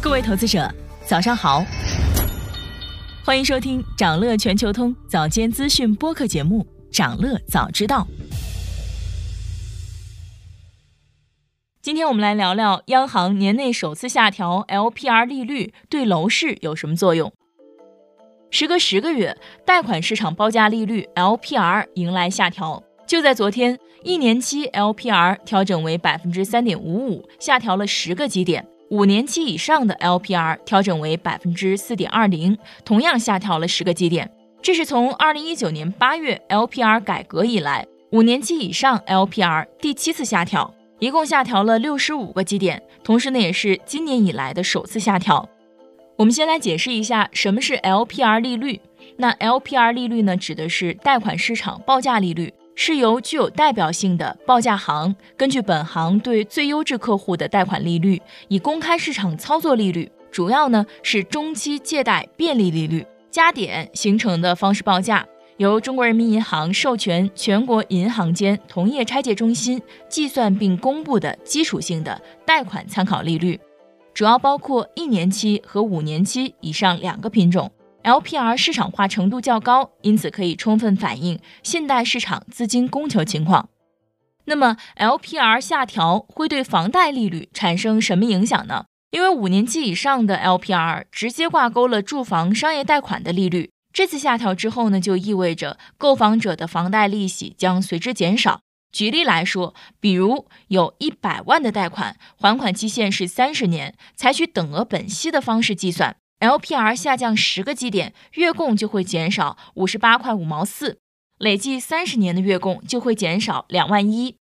各位投资者，早上好，欢迎收听长乐全球通早间资讯播客节目《长乐早知道》。今天我们来聊聊央行年内首次下调 LPR 利率对楼市有什么作用。时隔十个月，贷款市场报价利率 LPR 迎来下调。就在昨天，一年期 LPR 调整为百分之三点五五，下调了十个基点；五年期以上的 LPR 调整为百分之四点二零，同样下调了十个基点。这是从二零一九年八月 LPR 改革以来，五年期以上 LPR 第七次下调，一共下调了六十五个基点。同时呢，也是今年以来的首次下调。我们先来解释一下什么是 LPR 利率。那 LPR 利率呢，指的是贷款市场报价利率，是由具有代表性的报价行根据本行对最优质客户的贷款利率，以公开市场操作利率，主要呢是中期借贷便利利率加点形成的方式报价，由中国人民银行授权全国银行间同业拆借中心计算并公布的基础性的贷款参考利率。主要包括一年期和五年期以上两个品种，LPR 市场化程度较高，因此可以充分反映信贷市场资金供求情况。那么，LPR 下调会对房贷利率产生什么影响呢？因为五年期以上的 LPR 直接挂钩了住房商业贷款的利率，这次下调之后呢，就意味着购房者的房贷利息将随之减少。举例来说，比如有一百万的贷款，还款期限是三十年，采取等额本息的方式计算，LPR 下降十个基点，月供就会减少五十八块五毛四，累计三十年的月供就会减少两万一。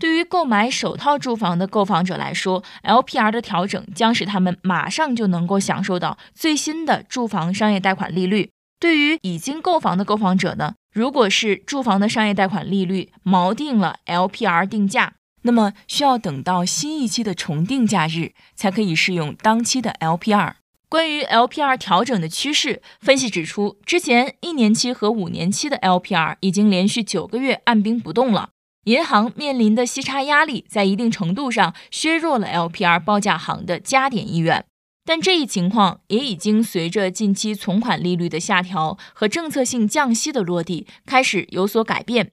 对于购买首套住房的购房者来说，LPR 的调整将使他们马上就能够享受到最新的住房商业贷款利率。对于已经购房的购房者呢？如果是住房的商业贷款利率锚定了 LPR 定价，那么需要等到新一期的重定价日才可以适用当期的 LPR。关于 LPR 调整的趋势，分析指出，之前一年期和五年期的 LPR 已经连续九个月按兵不动了，银行面临的息差压力在一定程度上削弱了 LPR 报价行的加点意愿。但这一情况也已经随着近期存款利率的下调和政策性降息的落地开始有所改变。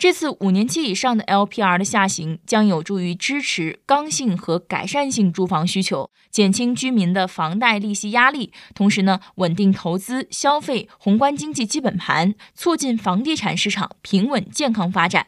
这次五年期以上的 LPR 的下行将有助于支持刚性和改善性住房需求，减轻居民的房贷利息压力，同时呢，稳定投资、消费、宏观经济基本盘，促进房地产市场平稳健康发展。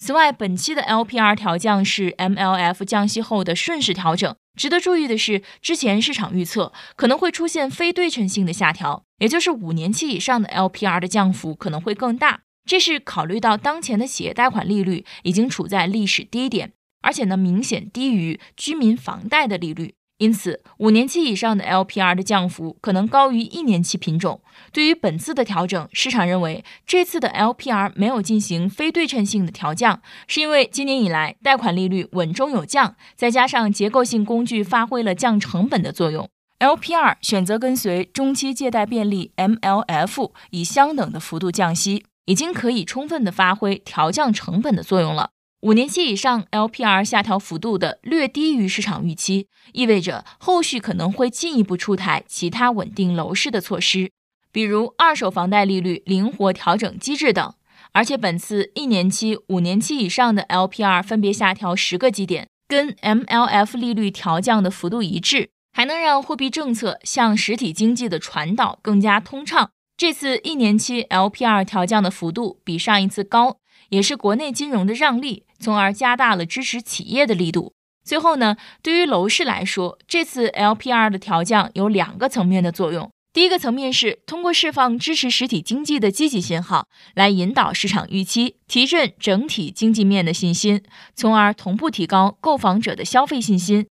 此外，本期的 LPR 调降是 MLF 降息后的顺势调整。值得注意的是，之前市场预测可能会出现非对称性的下调，也就是五年期以上的 LPR 的降幅可能会更大。这是考虑到当前的企业贷款利率已经处在历史低点，而且呢明显低于居民房贷的利率。因此，五年期以上的 LPR 的降幅可能高于一年期品种。对于本次的调整，市场认为这次的 LPR 没有进行非对称性的调降，是因为今年以来贷款利率稳中有降，再加上结构性工具发挥了降成本的作用，LPR 选择跟随中期借贷便利 MLF 以相等的幅度降息，已经可以充分的发挥调降成本的作用了。五年期以上 LPR 下调幅度的略低于市场预期，意味着后续可能会进一步出台其他稳定楼市的措施，比如二手房贷利率灵活调整机制等。而且本次一年期、五年期以上的 LPR 分别下调十个基点，跟 MLF 利率调降的幅度一致，还能让货币政策向实体经济的传导更加通畅。这次一年期 LPR 调降的幅度比上一次高。也是国内金融的让利，从而加大了支持企业的力度。最后呢，对于楼市来说，这次 LPR 的调降有两个层面的作用。第一个层面是通过释放支持实体经济的积极信号，来引导市场预期，提振整体经济面的信心，从而同步提高购房者的消费信心。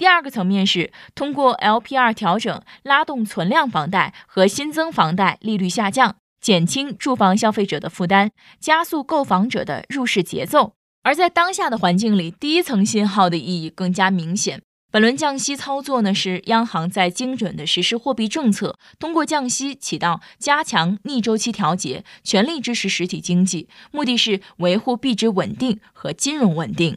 第二个层面是通过 LPR 调整，拉动存量房贷和新增房贷利率下降。减轻住房消费者的负担，加速购房者的入市节奏。而在当下的环境里，第一层信号的意义更加明显。本轮降息操作呢，是央行在精准的实施货币政策，通过降息起到加强逆周期调节，全力支持实体经济，目的是维护币值稳定和金融稳定。